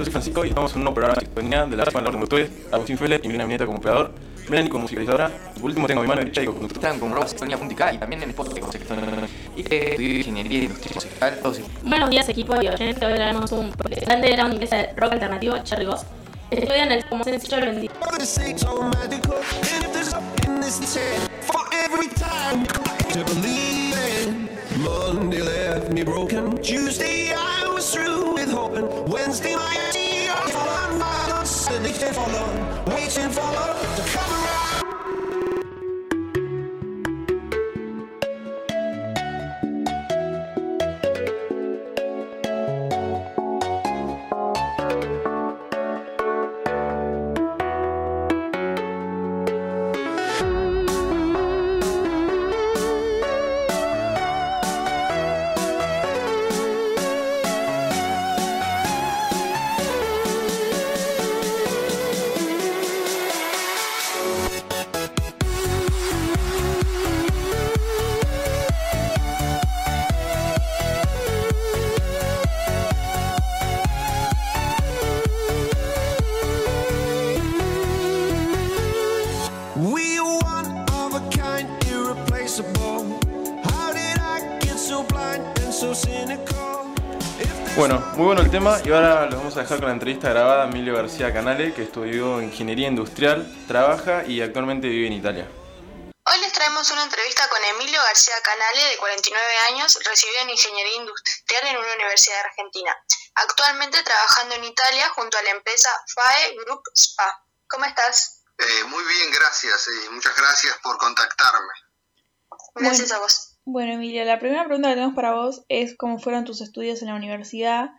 yo soy Francisco y estamos en un nuevo programa de sintonía de la con los conductores, Agustín Fele y Milena Mineta como operador, Melanie como musicalizadora, y por último tengo a mi mano derecha y co-conductor. Están con Rob Sintonía.k y también en Spotify con sección y que estudió ingeniería industrial musical. Todo eso. Buenos días equipo de oyentes, hoy traemos un profesional de ground inglesa de rock alternativo, Cherry Goss. Estudian el como sencillo el 20. Mother say so magical. And if there's up in this intent for every time to believe in. Monday left me broken. Tuesday Bueno, muy bueno el tema y ahora los vamos a dejar con la entrevista grabada a Emilio García Canale, que estudió ingeniería industrial, trabaja y actualmente vive en Italia. Hoy les traemos una entrevista con Emilio García Canale, de 49 años, recibido en Ingeniería Industrial en una universidad de Argentina. Actualmente trabajando en Italia junto a la empresa FAE Group SPA. ¿Cómo estás? Eh, muy bien, gracias. y muchas gracias por contactarme. Gracias a vos. Bueno, Emilia, la primera pregunta que tenemos para vos es cómo fueron tus estudios en la universidad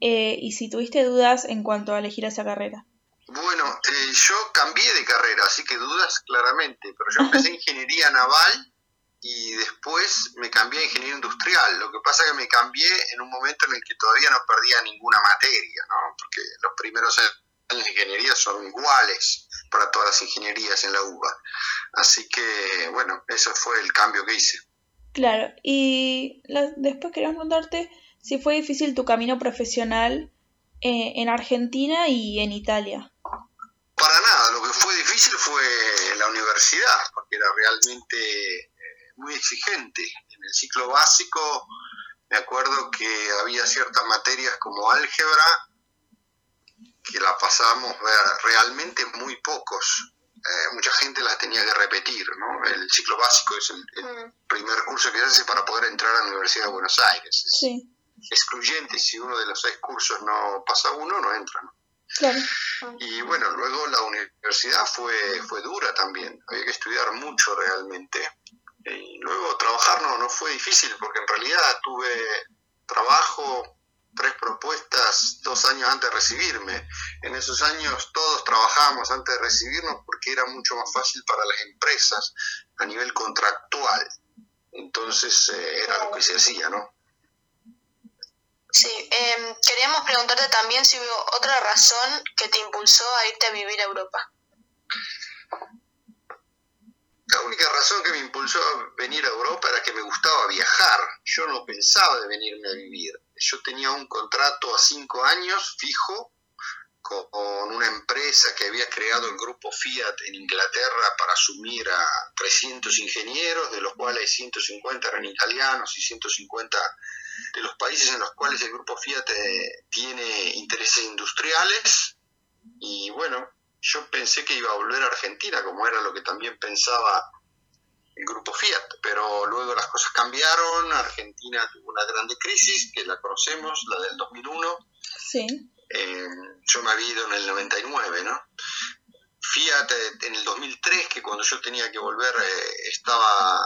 eh, y si tuviste dudas en cuanto a elegir esa carrera. Bueno, eh, yo cambié de carrera, así que dudas claramente, pero yo empecé ingeniería naval y después me cambié a ingeniería industrial. Lo que pasa es que me cambié en un momento en el que todavía no perdía ninguna materia, ¿no? Porque los primeros años de ingeniería son iguales para todas las ingenierías en la UBA. Así que, bueno, ese fue el cambio que hice. Claro, y después queríamos preguntarte si fue difícil tu camino profesional eh, en Argentina y en Italia. Para nada, lo que fue difícil fue la universidad, porque era realmente eh, muy exigente. En el ciclo básico me acuerdo que había ciertas materias como álgebra que la pasábamos realmente muy pocos. Eh, mucha gente las tenía que repetir, ¿no? El ciclo básico es el, el Mm, primer curso que se hace para poder entrar a la Universidad de Buenos Aires. Es Sí, excluyente, si uno de los seis cursos no pasa uno, no entra. ¿no? claro. Y bueno, luego la universidad fue, fue dura también, había que estudiar mucho realmente. Y luego trabajar no, no fue difícil porque en realidad tuve trabajo, tres propuestas dos años antes de recibirme. En esos años todos trabajábamos antes de recibirnos porque era mucho más fácil para las empresas a nivel contractual. Entonces eh, era lo que se hacía, ¿no? Sí, em, queríamos preguntarte también si hubo otra razón que te impulsó a irte a vivir a Europa. La única razón que me impulsó a venir a Europa era que me gustaba viajar. Yo no pensaba de venirme a vivir. Yo tenía un contrato a cinco años fijo con una empresa que había creado el grupo Fiat en Inglaterra para asumir a 300 ingenieros, de los cuales 150 eran italianos y 150 de los países en los cuales el grupo Fiat eh, tiene intereses industriales. Y bueno, yo pensé que iba a volver a Argentina, como era lo que también pensaba el grupo Fiat, pero luego las cosas cambiaron, Argentina tuvo una grande crisis, que la conocemos, la del 2001, Sí, eh, yo me había ido en el 99, ¿no? Fiat eh, en el 2003, que cuando yo tenía que volver eh, estaba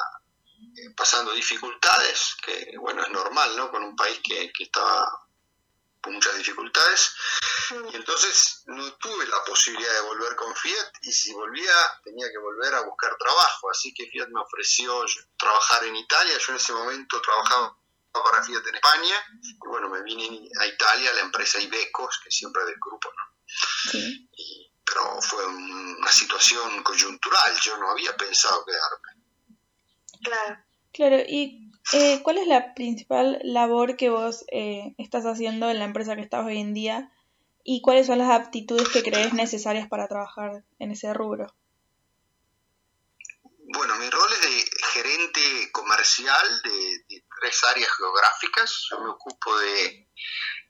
eh, pasando dificultades, que bueno, es normal, ¿no? Con un país que, que estaba con muchas dificultades. Y entonces no tuve la posibilidad de volver con Fiat y si volvía tenía que volver a buscar trabajo. Así que Fiat me ofreció trabajar en Italia. Yo en ese momento trabajaba para Fiat en España. Y bueno, me vine a Italia, a la empresa Ibecos, que siempre es del grupo, ¿no? sí. Y- pero fue un- una situación coyuntural. Yo no había pensado quedarme. Claro. Claro, y eh, ¿cuál es la principal labor que vos eh, estás haciendo en la empresa que estás hoy en día? ¿Y cuáles son las aptitudes que crees necesarias para trabajar en ese rubro? Bueno, mi rol es de gerente comercial de, tres áreas geográficas. Yo me ocupo de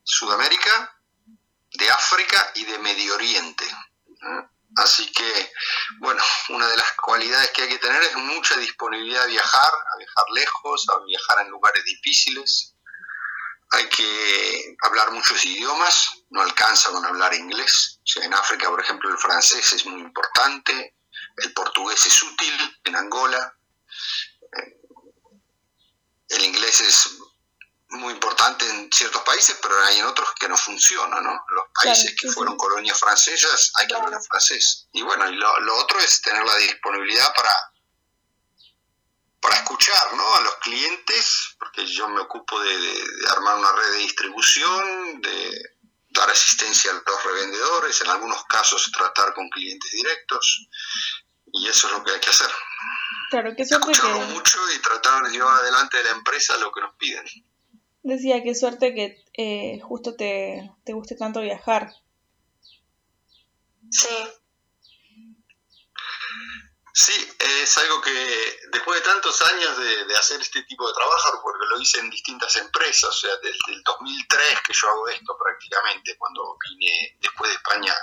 Sudamérica, de África y de Medio Oriente. ¿eh? Así que, bueno, una de las cualidades que hay que tener es mucha disponibilidad a viajar, a viajar lejos, a viajar en lugares difíciles. Hay que hablar muchos idiomas, no alcanza con hablar inglés. O sea, en África, por ejemplo, el francés es muy importante, el portugués es útil en Angola, eh, el inglés es muy importante en ciertos países, pero hay en otros que no funciona, ¿no? Los países Claro, que sí, fueron sí. colonias francesas hay que hablar francés. Y bueno, y lo, lo otro es tener la disponibilidad para, para escuchar, ¿no? A los clientes, porque yo me ocupo de, de- de armar una red de distribución, de dar asistencia a los revendedores, en algunos casos tratar con clientes directos, y eso es lo que hay que hacer. Claro, qué suerte Escucharlos que mucho y tratar de llevar adelante de la empresa lo que nos piden. Decía, qué suerte que eh, justo te, te guste tanto viajar. Sí. Sí, es algo que después de tantos años de, de hacer este tipo de trabajo, porque lo hice en distintas empresas, o sea, desde el 2003 que yo hago esto prácticamente, cuando vine después de España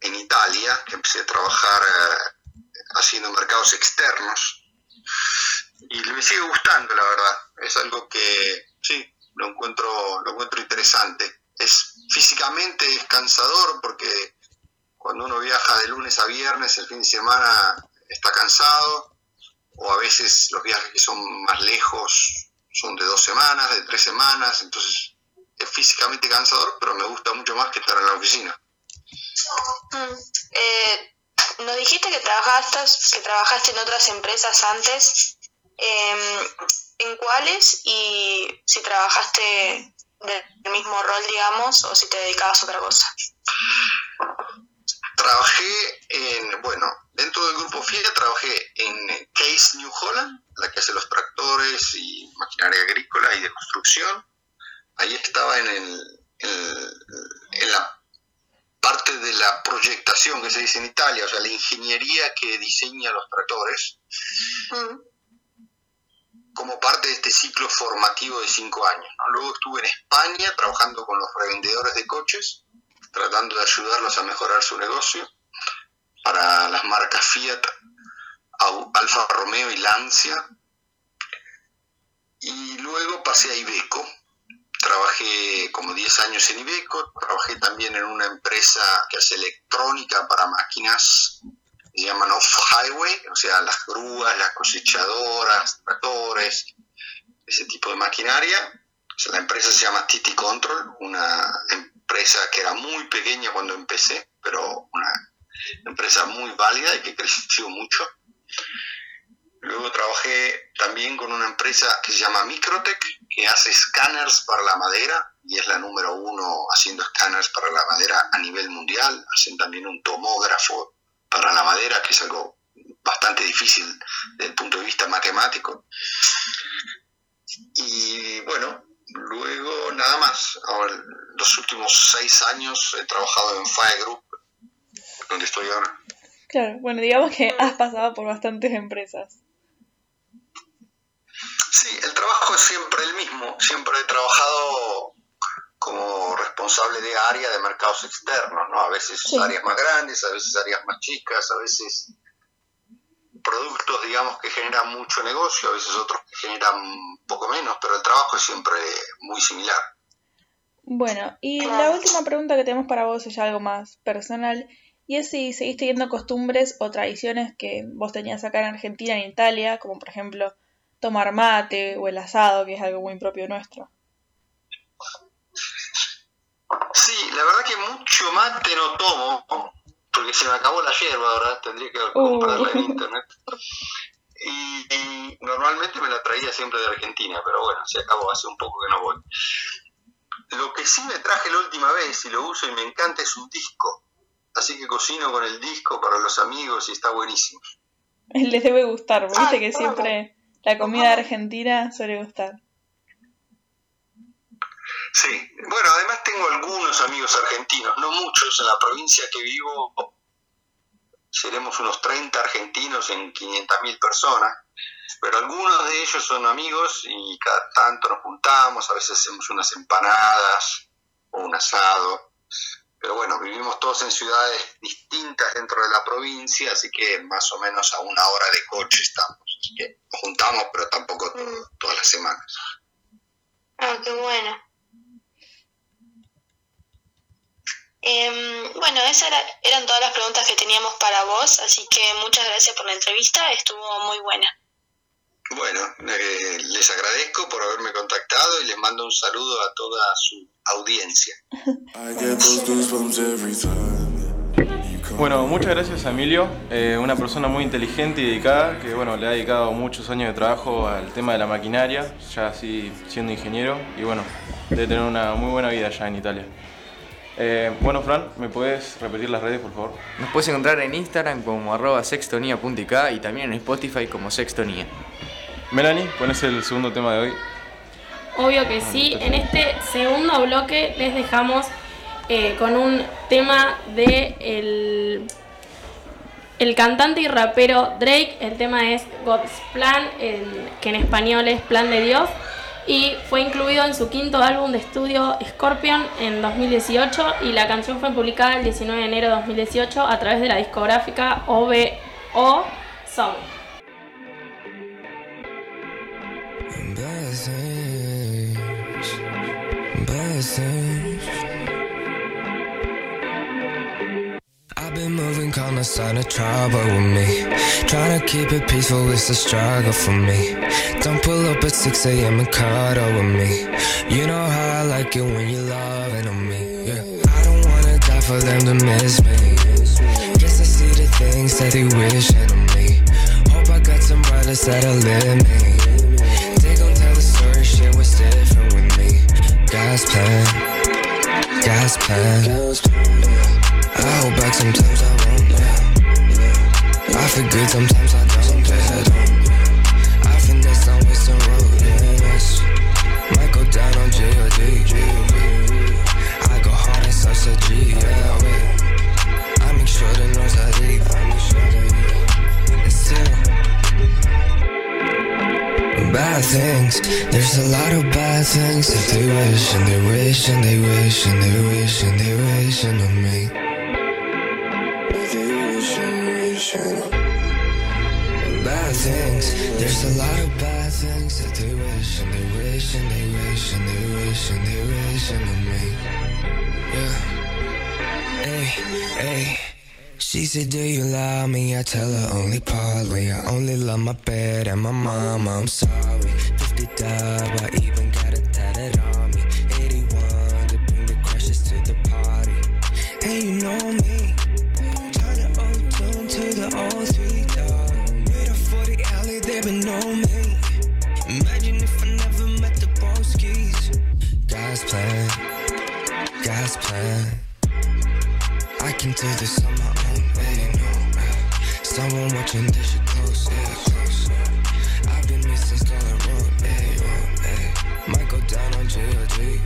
en Italia, que empecé a trabajar eh, haciendo mercados externos, y me sigue gustando, la verdad. Es algo que, sí, lo encuentro, lo encuentro interesante. Es físicamente es cansador porque cuando uno viaja de lunes a viernes, el fin de semana está cansado, o a veces los viajes que son más lejos son de dos semanas, de tres semanas, entonces es físicamente cansador, pero me gusta mucho más que estar en la oficina. Mm. Eh, nos dijiste que trabajaste, que trabajaste en otras empresas antes. Em, ¿En cuáles? Y si trabajaste del mismo rol, digamos, o si te dedicabas a otra cosa. Trabajé en, bueno, dentro del grupo FIA trabajé en Case New Holland, la que hace los tractores y maquinaria agrícola y de construcción. Ahí estaba en, el, en, en la parte de la proyectación que se dice en Italia, o sea, la ingeniería que diseña los tractores, Mm. Como parte de este ciclo formativo de cinco años. Luego estuve en España trabajando con los revendedores de coches, tratando de ayudarlos a mejorar su negocio para las marcas Fiat, Alfa Romeo y Lancia. Y luego pasé a Iveco. Trabajé como 10 años en Iveco. Trabajé también en una empresa que hace electrónica para máquinas llaman off-highway, o sea, las grúas, las cosechadoras, tractores, ese tipo de maquinaria. O sea, la empresa se llama Titi Control, una empresa que era muy pequeña cuando empecé, pero una empresa muy válida y que creció mucho. Luego trabajé también con una empresa que se llama Microtech, que hace escáneres para la madera y es la número uno haciendo escáneres para la madera a nivel mundial. Hacen también un tomógrafo para la madera, que es algo bastante difícil desde el punto de vista matemático. Y bueno, luego nada más. Ahora, los últimos seis años he trabajado en FAE Group, donde estoy ahora. Claro, bueno, digamos que has pasado por bastantes empresas. Sí, el trabajo es siempre el mismo. Siempre he trabajado como responsable de área de mercados externos, ¿no? A veces Sí. áreas más grandes, a veces áreas más chicas, a veces productos, digamos, que generan mucho negocio, a veces otros que generan poco menos, pero el trabajo es siempre muy similar. Bueno, y la última pregunta que tenemos para vos es algo más personal, y es si seguís teniendo costumbres o tradiciones que vos tenías acá en Argentina, en Italia, como por ejemplo tomar mate o el asado, que es algo muy propio nuestro. Sí, la verdad que mucho mate no tomo, porque se me acabó la hierba ahora, tendría que Uh. comprarla en internet. Y, y normalmente me la traía siempre de Argentina, pero bueno, se acabó, hace un poco que no voy. Lo que sí me traje la última vez y lo uso y me encanta es un disco. Así que cocino con el disco para los amigos y está buenísimo. Les debe gustar, viste Ah, que claro. siempre la comida argentina suele gustar. Sí, bueno, además tengo algunos amigos argentinos, no muchos, en la provincia que vivo seremos unos 30 argentinos en 500.000 personas, pero algunos de ellos son amigos y cada tanto nos juntamos, a veces hacemos unas empanadas o un asado, pero bueno, vivimos todos en ciudades distintas dentro de la provincia, así que más o menos a una hora de coche estamos, así que nos juntamos, pero tampoco to- todas las semanas. Ah, qué bueno. Em, bueno, esas era- eran todas las preguntas que teníamos para vos, así que muchas gracias por la entrevista, estuvo muy buena. Bueno, eh, les agradezco por haberme contactado y les mando un saludo a toda su audiencia. I get those goosebumps every time. You come Bueno, muchas gracias a Emilio, eh, una persona muy inteligente y dedicada, que bueno, le ha dedicado muchos años de trabajo al tema de la maquinaria, ya así siendo ingeniero, y bueno, debe tener una muy buena vida allá en Italia. Eh, bueno, Fran, ¿me puedes repetir las redes, por favor? Nos puedes encontrar en Instagram como arroba sextonía.ik y también en Spotify como sextonía. Melanie, ¿cuál es el segundo tema de hoy? Obvio que sí. En este segundo bloque les dejamos eh, con un tema de el, el cantante y rapero Drake. El tema es God's Plan, el- que en español es Plan de Dios. Y fue incluido en su quinto álbum de estudio Scorpion en 2018 y la canción fue publicada el 19 de enero de 2018 a través de la discográfica OVO Song. The sign of trouble with me. Trying to keep it peaceful, it's a struggle for me. Don't pull up at 6 a.m. and cuddle with me. You know how I like it when you're loving on me. Yeah. I don't wanna die for them to miss me. Guess I see the things that they wishing on me. Hope I got some brothers that'll live me. They gon' tell the story, shit was different with me. God's plan, God's plan. I hold back sometimes I good sometimes I don't. Yeah. I finesse on Western Road. Yes. Might go down on G.O.D. I go hard and such a G. Yeah. I make sure the noise I deep. I make sure that still bad things. There's a lot of bad things that they wish and they wish and they wish and they wish and they wish on me. They wish and wish bad things. There's a lot of bad things that they wish and they wish and they wish and they wish and they wish on me. Yeah. Hey, hey. She said, Do you love me? I tell her only partly. I only love my bed and my mama. I'm sorry. 50 dub, I even got it tatted on me. 81 to bring the crushes to the party. Hey, you know me. Do this on oh, my own, hey, no. Someone watching this shit close, yeah, close. I've been missing Scarlet Road, hey, road, hey. Might go down on G.O.D.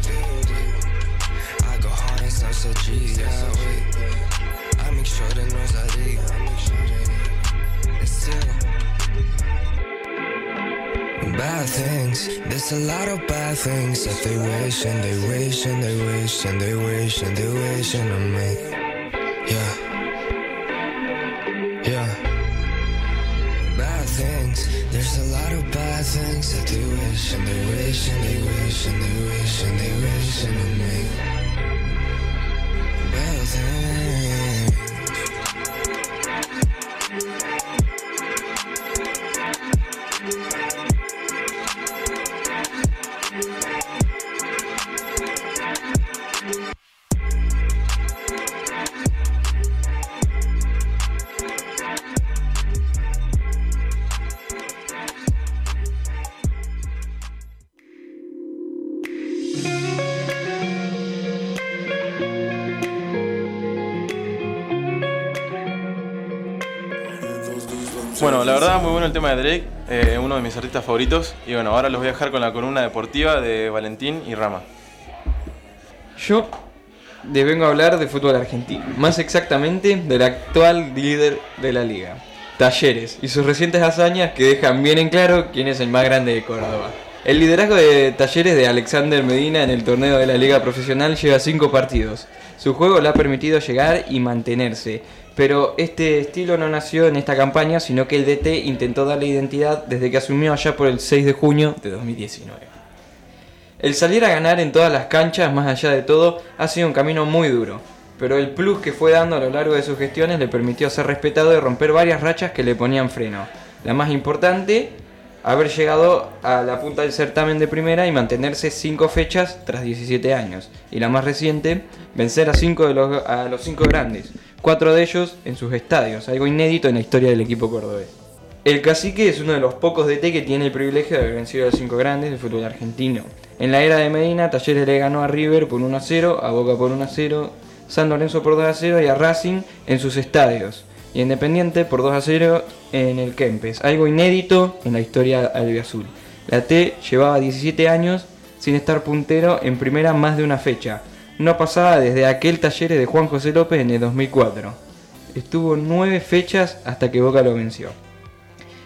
I go hard and such a G, yeah, wait. I make sure the noise I leave. It's still bad things. There's a lot of bad things that they wish and they wish and they wish and they wish and they wish on me. Wish and they wish and they wish and they wish on me. Bad el tema de Drake, eh, uno de mis artistas favoritos. Y bueno, ahora los voy a dejar con la columna deportiva de Valentín y Rama. Yo les vengo a hablar de fútbol argentino, más exactamente del actual líder de la liga, Talleres, y sus recientes hazañas que dejan bien en claro quién es el más grande de Córdoba. El liderazgo de Talleres de Alexander Medina en el torneo de la liga profesional lleva 5 partidos. Su juego le ha permitido llegar y mantenerse, pero este estilo no nació en esta campaña, sino que el DT intentó darle identidad desde que asumió allá por el 6 de junio de 2019. El salir a ganar en todas las canchas, más allá de todo, ha sido un camino muy duro, pero el plus que fue dando a lo largo de sus gestiones le permitió ser respetado y romper varias rachas que le ponían freno. La más importante, haber llegado a la punta del certamen de primera y mantenerse 5 fechas tras 17 años. Y la más reciente, vencer a 5 de los, a los 5 grandes, 4 de ellos en sus estadios, algo inédito en la historia del equipo cordobés. El cacique es uno de los pocos DT que tiene el privilegio de haber vencido a los 5 grandes del fútbol argentino. En la era de Medina, Talleres le ganó a River por 1 a 0, a Boca por 1 a 0, San Lorenzo por 2 a 0 y a Racing en sus estadios. Y Independiente por 2 a 0 en el Kempes, algo inédito en la historia albiazul. La T llevaba 17 años sin estar puntero en primera más de una fecha. No pasaba desde aquel Talleres de Juan José López en el 2004. Estuvo 9 fechas hasta que Boca lo venció.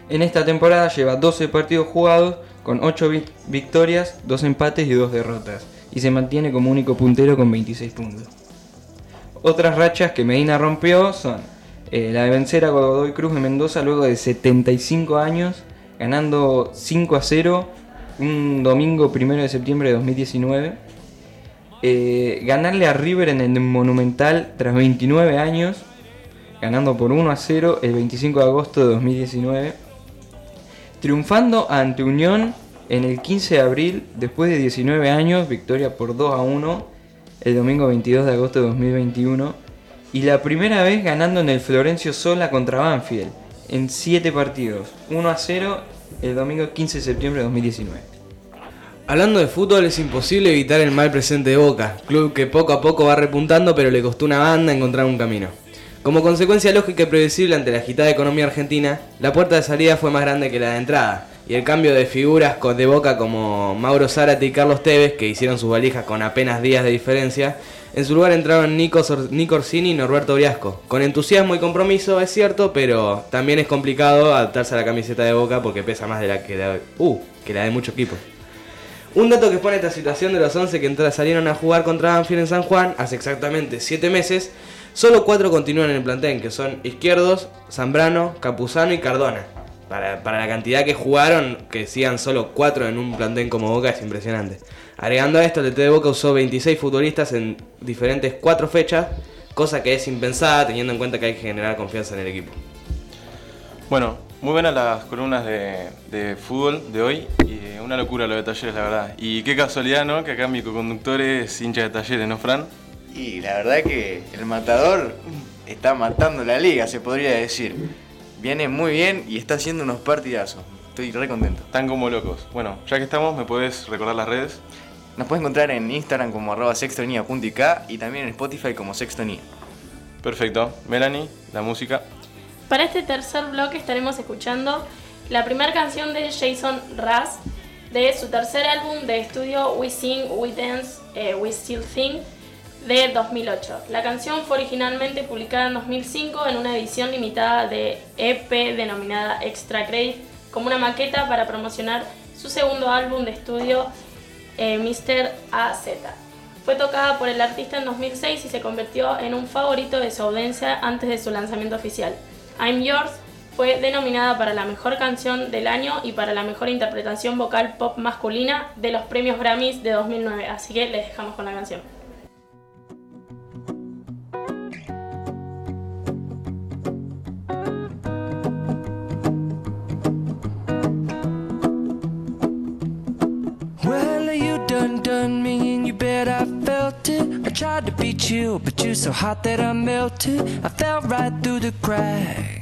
En esta temporada lleva 12 partidos jugados con 8 victorias, 2 empates y 2 derrotas, y se mantiene como único puntero con 26 puntos. Otras rachas que Medina rompió son eh, la de vencer a Godoy Cruz de Mendoza luego de 75 años, ganando 5 a 0 un domingo 1 de septiembre de 2019. Eh, ganarle a River en el Monumental tras 29 años, ganando por 1 a 0 el 25 de agosto de 2019 triunfando ante Unión en el 15 de abril, después de 19 años, victoria por 2 a 1 el domingo 22 de agosto de 2021, y la primera vez ganando en el Florencio Sola contra Banfield, en 7 partidos, 1 a 0 el domingo 15 de septiembre de 2019. Hablando de fútbol, es imposible evitar el mal presente de Boca, club que poco a poco va repuntando, pero le costó una banda encontrar un camino. Como consecuencia lógica y predecible ante la agitada economía argentina, la puerta de salida fue más grande que la de entrada, y el cambio de figuras de boca como Mauro Zárate y Carlos Tevez, que hicieron sus valijas con apenas días de diferencia, en su lugar entraron Nico, Nico Orsini y Norberto Briasco. Con entusiasmo y compromiso, es cierto, pero también es complicado adaptarse a la camiseta de boca porque pesa más de la que, uh, que la de muchos equipos. Un dato que pone esta situación de los 11 que salieron a jugar contra Banfield en San Juan hace exactamente 7 meses Solo cuatro continúan en el plantel, que son Izquierdos, Zambrano, Capuzano y Cardona. Para, la cantidad que jugaron, que sigan solo cuatro en un plantel como Boca es impresionante. Agregando a esto, el DT de Boca usó 26 futbolistas en diferentes cuatro fechas, cosa que es impensada teniendo en cuenta que hay que generar confianza en el equipo. Bueno, muy buenas las columnas de, fútbol de hoy una locura lo de talleres, la verdad. Y qué casualidad, ¿no? Que acá mi co-conductor es hincha de talleres, ¿no, Fran? Y la verdad que el matador está matando la liga, se podría decir. Viene muy bien y está haciendo unos partidazos. Estoy re contento. Están como locos. Bueno, ya que estamos, ¿me puedes recordar las redes? Nos puedes encontrar en Instagram como arroba sextonía.ik y también en Spotify como sextonía. Perfecto. Melanie, la música. Para este tercer bloque estaremos escuchando la primera canción de Jason Raz de su tercer álbum de estudio We Sing, We Dance, eh, We Still Think de 2008. La canción fue originalmente publicada en 2005 en una edición limitada de EP denominada Extra Credit como una maqueta para promocionar su segundo álbum de estudio eh, Mr. AZ. Fue tocada por el artista en 2006 y se convirtió en un favorito de su audiencia antes de su lanzamiento oficial. I'm Yours fue denominada para la mejor canción del año y para la mejor interpretación vocal pop masculina de los premios Grammys de 2009, así que les dejamos con la canción. you tried to be chill but you're so hot that I melted. I fell right through the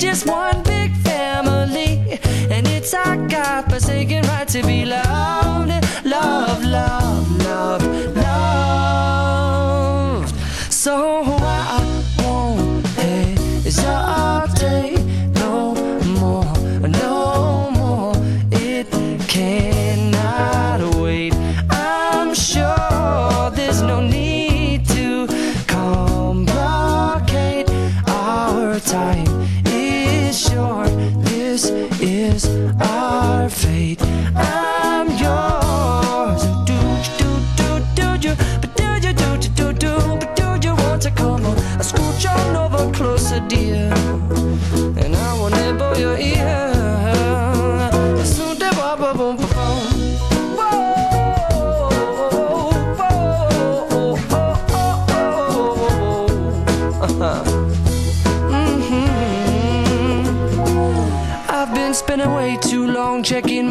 Just one big family, and it's our God forsaken right to be loved. Love, love, love, loved.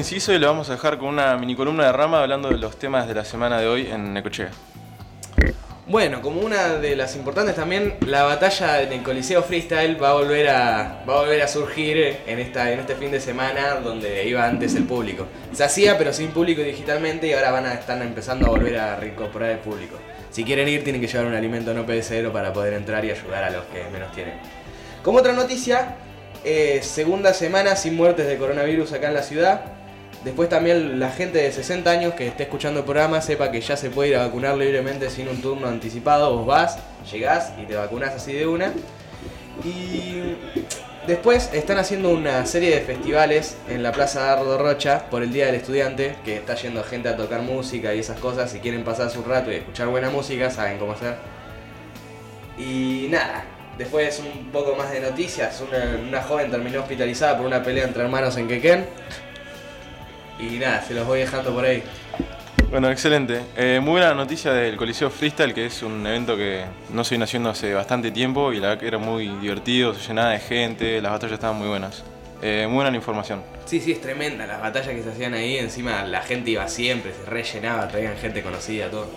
Inciso y lo vamos a dejar con una mini columna de rama hablando de los temas de la semana de hoy en Necochea. Bueno, como una de las importantes también, la batalla en el Coliseo Freestyle va a volver a, va a, volver a surgir en, esta, en este fin de semana donde iba antes el público. Se hacía pero sin público digitalmente y ahora van a estar empezando a volver a reincorporar el público. Si quieren ir tienen que llevar un alimento no perecedero para poder entrar y ayudar a los que menos tienen. Como otra noticia, eh, segunda semana sin muertes de coronavirus acá en la ciudad. Después también la gente de 60 años que esté escuchando el programa sepa que ya se puede ir a vacunar libremente sin un turno anticipado. Vos vas, llegás y te vacunás así de una. Y Después están haciendo una serie de festivales en la Plaza Dardo Rocha por el Día del Estudiante, que está yendo gente a tocar música y esas cosas. Si quieren pasar su rato y escuchar buena música, saben cómo hacer. Y nada, después un poco más de noticias. Una, una joven terminó hospitalizada por una pelea entre hermanos en Quequén. Y nada, se los voy dejando por ahí. Bueno, excelente. Eh, muy buena noticia del Coliseo Freestyle, que es un evento que no se viene haciendo hace bastante tiempo y la verdad que era muy divertido, se llenaba de gente, las batallas estaban muy buenas. Eh, muy buena la información. Sí, sí, es tremenda las batallas que se hacían ahí. Encima la gente iba siempre, se rellenaba, traían gente conocida, todo.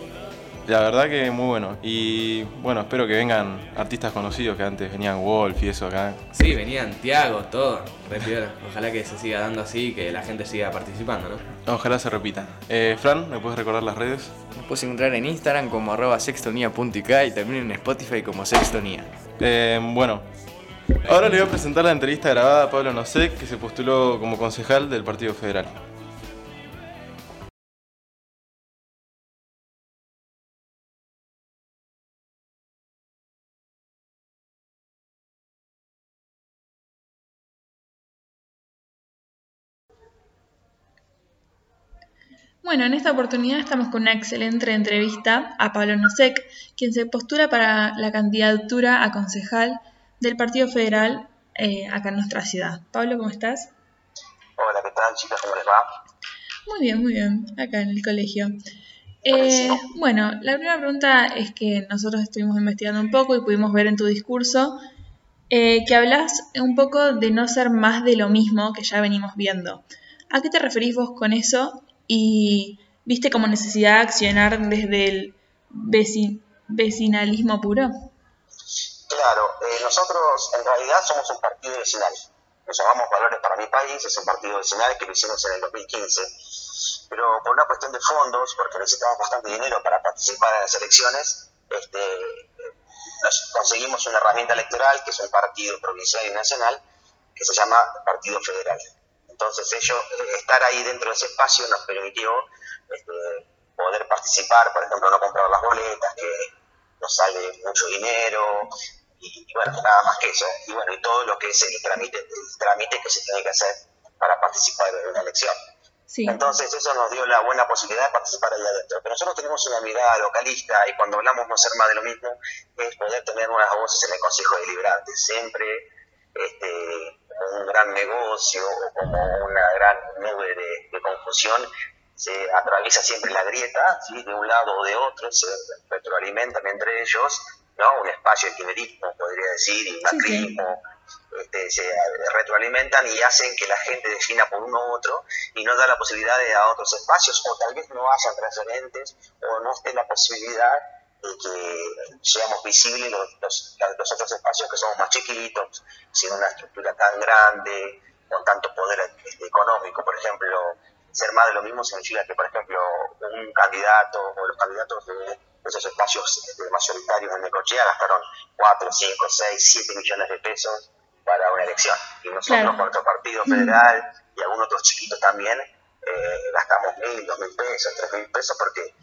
La verdad que muy bueno. Y bueno, espero que vengan artistas conocidos que antes venían Wolf y eso acá. Sí, venían Tiago, todo. Re piola. Ojalá que se siga dando así y que la gente siga participando, ¿no? Ojalá se repita. Eh, Fran, ¿me puedes recordar las redes? Nos puedes encontrar en Instagram como arroba sextonía.ik y también en Spotify como sextonía. Eh, bueno, ahora le voy a presentar la entrevista grabada a Pablo Nosek, que se postuló como concejal del Partido Federal. Bueno, en esta oportunidad estamos con una excelente entrevista a Pablo Nosek, quien se postula para la candidatura a concejal del Partido Federal eh, acá en nuestra ciudad. Pablo, ¿cómo estás? Hola, ¿qué tal, chicas? ¿Cómo les va? Muy bien, muy bien, acá en el colegio. Eh, bueno, la primera pregunta es que nosotros estuvimos investigando un poco y pudimos ver en tu discurso eh, que hablas un poco de no ser más de lo mismo que ya venimos viendo. ¿A qué te referís vos con eso? Y viste como necesidad de accionar desde el veci- vecinalismo puro. Claro, eh, nosotros en realidad somos un partido vecinal. Nos llamamos Valores para mi País, es un partido vecinal que lo hicimos en el 2015. Pero por una cuestión de fondos, porque necesitamos bastante dinero para participar en las elecciones, este, nos conseguimos una herramienta electoral que es un partido provincial y nacional que se llama Partido Federal. Entonces ellos, estar ahí dentro de ese espacio nos permitió este, poder participar, por ejemplo, no comprar las boletas, que nos sale mucho dinero, y, y bueno, nada más que eso. Y bueno, y todo lo que es el trámite, el trámite que se tiene que hacer para participar en una elección. Sí. Entonces eso nos dio la buena posibilidad de participar ahí adentro. Pero nosotros tenemos una mirada localista y cuando hablamos no ser más de lo mismo es poder tener unas voces en el Consejo Deliberante. Siempre este, como un gran negocio o como una gran nube de, de confusión se atraviesa siempre la grieta, ¿sí? de un lado o de otro, se retroalimentan entre ellos, ¿no? un espacio de quimerismo, podría decir, y macrismo, este, se retroalimentan y hacen que la gente defina por uno u otro y no da la posibilidad de a otros espacios, o tal vez no hayan referentes, o no esté la posibilidad que seamos visibles los, los, los otros espacios que somos más chiquitos, sin una estructura tan grande, con tanto poder económico, por ejemplo, ser más de lo mismo significa que, por ejemplo, un candidato o los candidatos de esos espacios mayoritarios en Necochea gastaron 4, 5, 6, 7 millones de pesos para una elección. Y nosotros, Claro. nuestro partido federal y algunos otros chiquitos también, eh, gastamos mil, dos mil pesos, tres mil pesos, porque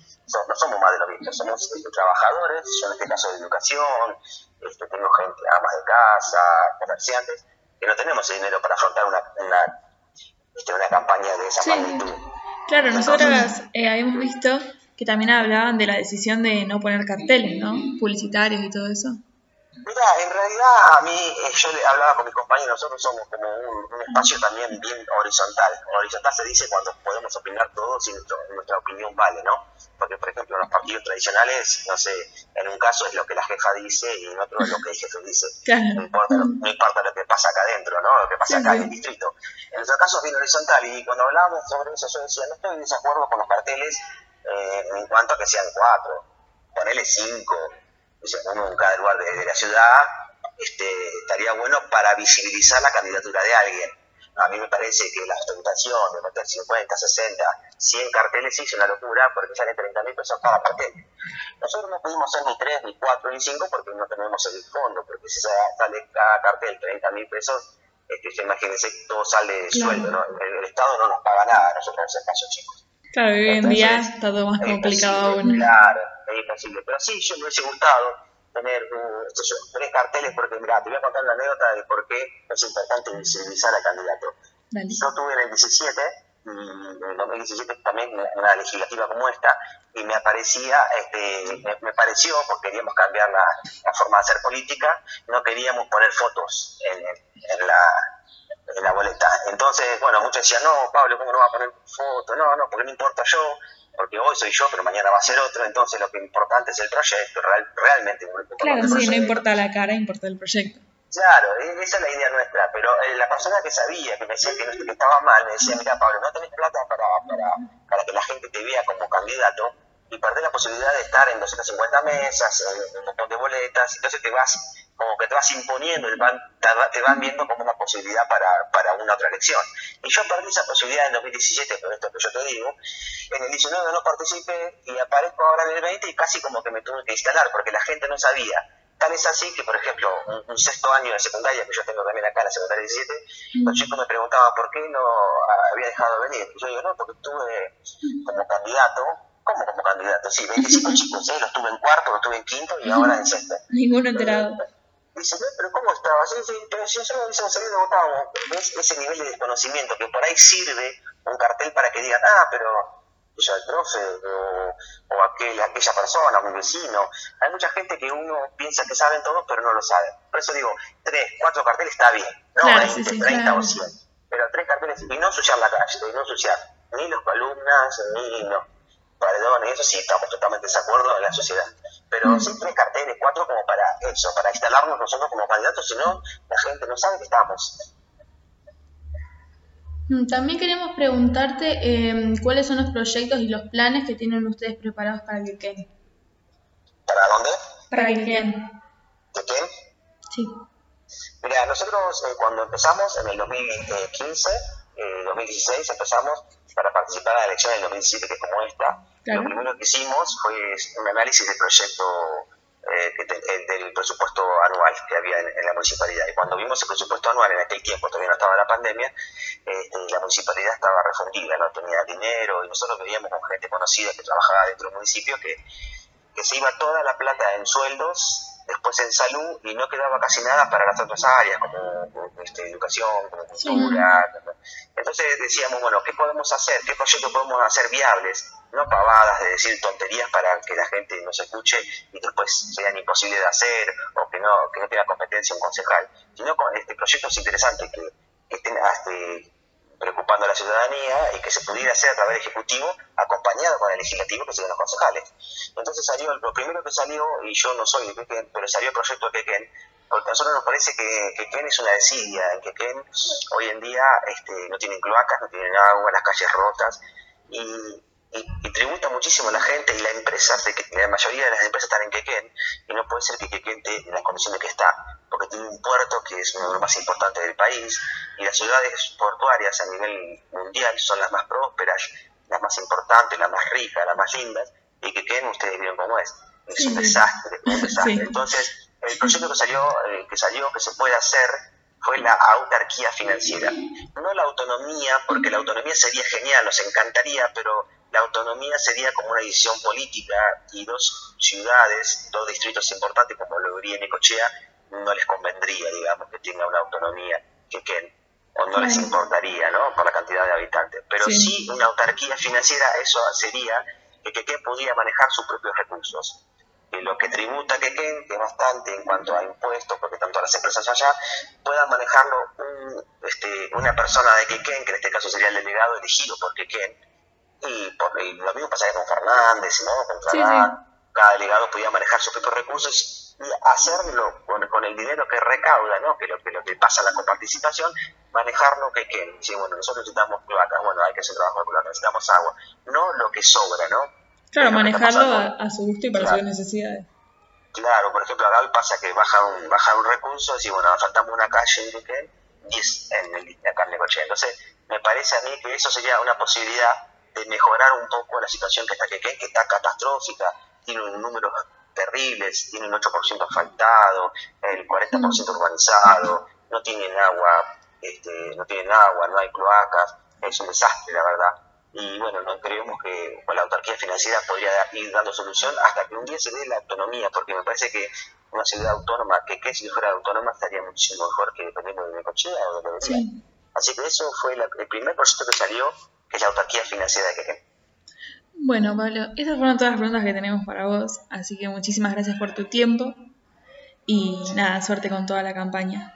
no somos más de lo mismo, somos este, trabajadores, yo en este caso de educación, este, tengo gente, amas de casa, comerciantes, que no tenemos el dinero para afrontar una, una, este, una campaña de esa Sí. magnitud. Claro, nosotras eh, habíamos visto que también hablaban de la decisión de no poner carteles, ¿no? Publicitarios y todo eso. Mira, en realidad a mí, eh, yo le hablaba con mis compañeros, nosotros somos como un, un espacio también bien horizontal. Horizontal se dice cuando podemos opinar todos y nuestro- nuestra opinión vale, ¿no? Porque, por ejemplo, en los partidos tradicionales, no sé, en un caso es lo que la jefa dice y en otro es lo que el jefe dice. No importa, lo, no importa lo que pasa acá adentro, ¿no? Lo que pasa acá en el distrito. En nuestro caso es bien horizontal y cuando hablábamos sobre eso yo decía, no estoy en desacuerdo con los carteles eh, en cuanto a que sean cuatro, ponele cinco, uno en cada lugar de, de la ciudad, este, estaría bueno para visibilizar la candidatura de alguien. A mí me parece que la ostentación de meter 50, 60, 100 carteles sí es una locura porque sale 30 mil pesos cada cartel. Nosotros no pudimos hacer ni 3, ni 4, ni 5 porque no tenemos el fondo, porque si sa- sale cada cartel 30 mil pesos, este, imagínense, todo sale de Claro. sueldo, ¿no? El, el Estado no nos paga nada, nosotros los espacios chicos. Claro, hoy en día está todo más complicado aún. Claro, imposible. Pero sí, yo me hubiese gustado tener uh, yo, tres carteles, porque mira, te voy a contar una anécdota de por qué es importante visibilizar al candidato. Yo tuve en el 17 y en el 2017 también una- una legislativa como esta y me aparecía, este, me, me pareció, porque queríamos cambiar la, la forma de hacer política, no queríamos poner fotos en, en la, en la boleta. Entonces, bueno, muchos decían, no, Pablo, ¿cómo no va a poner foto? No, no, porque no importa yo, porque hoy soy yo, pero mañana va a ser otro, entonces lo que es importante es el proyecto, real- realmente. Claro, sí, no importa la cara, importa el proyecto. Claro, e- esa es la idea nuestra, pero eh, la persona que sabía, que me decía que, no- que estaba mal, me decía, mira Pablo, no tenés plata para, para, para que la gente te vea como candidato y perdés la posibilidad de estar en 250 mesas, en un montón de boletas, entonces te vas, como que te vas imponiendo, y van, te va- te van viendo como una posibilidad para, para una otra elección. Y yo perdí esa posibilidad en 2017, por esto que yo te digo, en el 19 no participé y aparezco ahora en el 20 y casi como que me tuve que instalar porque la gente no sabía. Tal es así que, por ejemplo, un, un sexto año de secundaria, que yo tengo también acá en la secundaria 17, los chicos me preguntaban por qué no había dejado de venir. Y yo digo, no, porque estuve como candidato. ¿Cómo como candidato? Sí, 25 chicos, ¿eh? los tuve en cuarto, los tuve en quinto y ahora en sexto. Ninguno enterado. Dice, "No, pero ¿cómo estaba? Sí, sí, pero si yo no votábamos. ¿Ves ese nivel de desconocimiento que por ahí sirve un cartel para que digan, ah, pero yo el profe o, o aquel, aquella persona, mi vecino. Hay mucha gente que uno piensa que saben todo, pero no lo saben. Por eso digo, tres, cuatro carteles está bien. No Claro, 20, sí, sí, 30 claro. o 100. Pero tres carteles, y no ensuciar la calle, y no ensuciar ni los columnas, ni los paredones, eso sí, estamos totalmente de acuerdo en la sociedad. Pero sí tres carteles, cuatro como para eso, para instalarnos nosotros como candidatos, si no, la gente no sabe que estamos. Mm, También queremos preguntarte eh, cuáles son los proyectos y los planes que tienen ustedes preparados para Quequén. ¿Para dónde? Para Quequén. ¿De quién? Sí. Mira, nosotros eh, cuando empezamos en el 2015, eh, 2016, empezamos para participar en la elección del 2017, que es como esta. Claro. Lo primero que hicimos fue un análisis del proyecto, eh, del presupuesto anual que había en, en la municipalidad. Y cuando vimos el presupuesto anual, en aquel tiempo todavía no estaba la pandemia, este, la municipalidad estaba refundida, no tenía dinero, y nosotros veíamos con gente conocida que trabajaba dentro del municipio que que se iba toda la plata en sueldos, después en salud y no quedaba casi nada para las otras áreas como este, educación, como cultura. Entonces decíamos, bueno, ¿qué podemos hacer? ¿Qué proyectos podemos hacer viables? No pavadas de decir tonterías para que la gente nos escuche y después sean imposibles de hacer o que no, que no tenga competencia un concejal, sino con este, proyectos interesantes que, que estén este, preocupando a la ciudadanía y que se pudiera hacer a través del Ejecutivo acompañado con el Legislativo que serían los concejales. Entonces salió, lo primero que salió, y yo no soy de Quequén, pero salió el proyecto de Quequén, porque a nosotros nos parece que Quequén es una desidia, en Quequén hoy en día este, no tienen cloacas, no tienen agua, las calles rotas, y, y, y tributa muchísimo a la gente y las empresas, de que, la mayoría de las empresas están en Quequén, y no puede ser que Quequén esté en las condiciones que está, porque tiene un puerto que es uno de los más importantes del país, y las ciudades portuarias a nivel mundial son las más prósperas, las más importantes, las más ricas, las más lindas, y Quequén ustedes vieron cómo es, es un desastre, un desastre. Sí. Entonces, el proyecto que salió, eh, que salió, que se puede hacer, fue la autarquía financiera. No la autonomía, porque la autonomía sería genial, nos encantaría, pero la autonomía sería como una decisión política y dos ciudades, dos distritos importantes como Lobería y Necochea, no les convendría, digamos, que tenga una autonomía que o no les importaría, ¿no? Por la cantidad de habitantes. Pero Sí. sí, una autarquía financiera, eso sería que Quequén pudiera manejar sus propios recursos. Que lo que tributa Quequén, que es bastante en cuanto a impuestos, porque tanto las empresas allá, puedan manejarlo un, este, una persona de Quequén, que en este caso sería el delegado elegido por Quequén, y, por, y lo mismo pasaría con Fernández, ¿no? Con Sí, Trabá. Cada delegado podía manejar sus propios recursos y hacerlo con, con el dinero que recauda, ¿no? Que lo que, lo que pasa la coparticipación, manejarlo que Quequén. Sí, bueno, nosotros necesitamos cloacas, bueno, hay que hacer trabajo de necesitamos agua. No lo que sobra, ¿no? Claro, Es lo que manejarlo a, a su gusto y para Claro. sus necesidades. Claro, por ejemplo, acá pasa que baja un, baja un recurso y bueno, faltamos una calle en Quequén, 10 en el, acá en Necochea. Entonces, me parece a mí que eso sería una posibilidad de mejorar un poco la situación que está Quequén, que está catastrófica, tiene un número terribles, tiene un 8% asfaltado, el 40% urbanizado, no tienen agua, este, no tienen agua, no hay cloacas, es un desastre, la verdad. y bueno, no creemos que con la autarquía financiera podría ir dando solución hasta que un día se dé la autonomía, porque me parece que una ciudad autónoma, que, que si fuera autónoma estaría muchísimo mejor que dependiendo de Necochea o de Lobería. Sí. Así que eso fue la- el primer proyecto que salió, que es la autarquía financiera de Quequén. Bueno, Pablo, esas fueron todas las preguntas que tenemos para vos, así que muchísimas gracias por tu tiempo y nada, suerte con toda la campaña.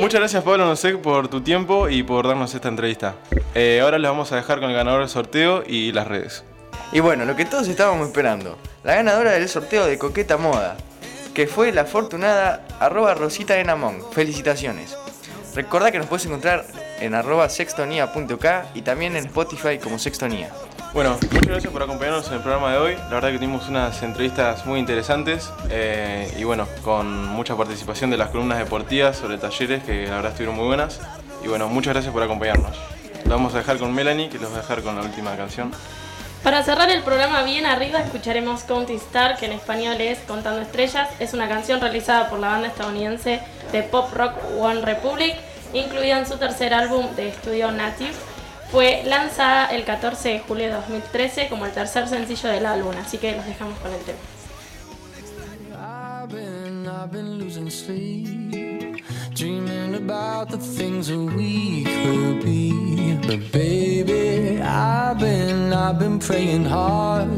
Muchas gracias Pablo Nosek por tu tiempo y por darnos esta entrevista. Eh, ahora les vamos a dejar con el ganador del sorteo y las redes. Y bueno, lo que todos estábamos esperando, la ganadora del sorteo de Coqueta Moda, que fue la afortunada arroba Rosita Enamón. Felicitaciones. Recordá que nos puedes encontrar en arroba sextonía.k y también en Spotify como Sextonía. Bueno, muchas gracias por acompañarnos en el programa de hoy. La verdad que tuvimos unas entrevistas muy interesantes eh, y bueno, con mucha participación de las columnas deportivas sobre talleres que la verdad estuvieron muy buenas. Y bueno, muchas gracias por acompañarnos. Lo vamos a dejar con Melanie, que los va a dejar con la última canción. Para cerrar el programa bien arriba escucharemos Counting Star, que en español es Contando Estrellas. Es una canción realizada por la banda estadounidense de pop rock One Republic, incluida en su tercer álbum de estudio Native. Fue lanzada el 14 de julio de 2013 como el tercer sencillo del álbum, así que los dejamos con el tema. I've been, losing sleep, dreaming about the things that we could be. But baby, I've been, I've been praying hard.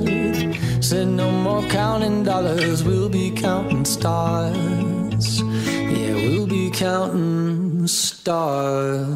Said no more counting dollars, we'll be counting stars. Yeah, we'll be counting stars.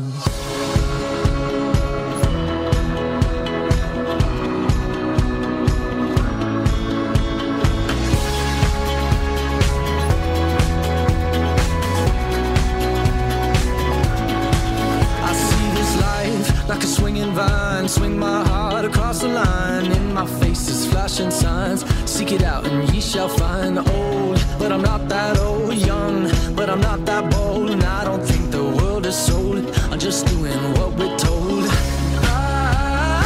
I see this life like a swinging vine. Swing my heart across the line. In my face is flashing signs. Seek it out and ye shall find. Old, but I'm not that old. Young, but I'm not that bold. And I don't think is sold. I'm just doing what we're told. I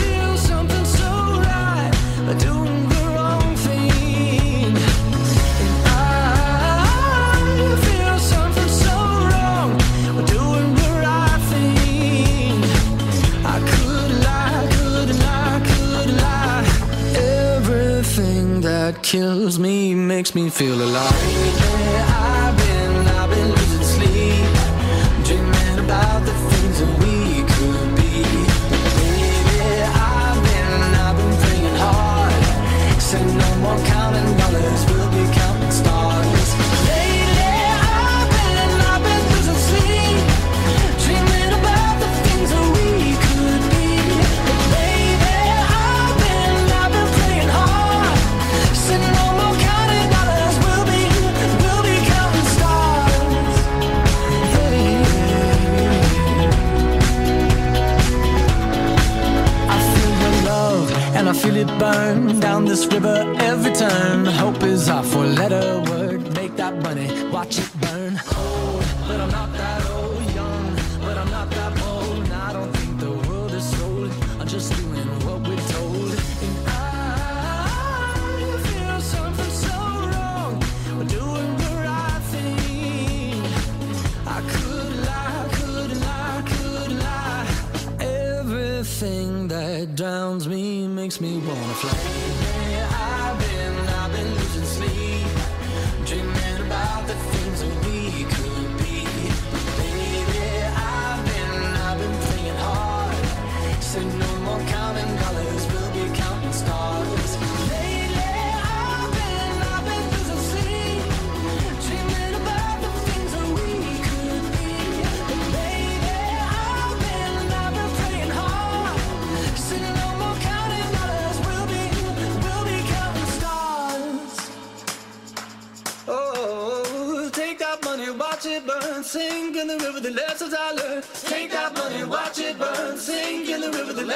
feel something so right. Doing the wrong thing. I feel something so wrong. Doing the right thing. I could lie, could lie, could lie. Everything that kills me makes me feel alive.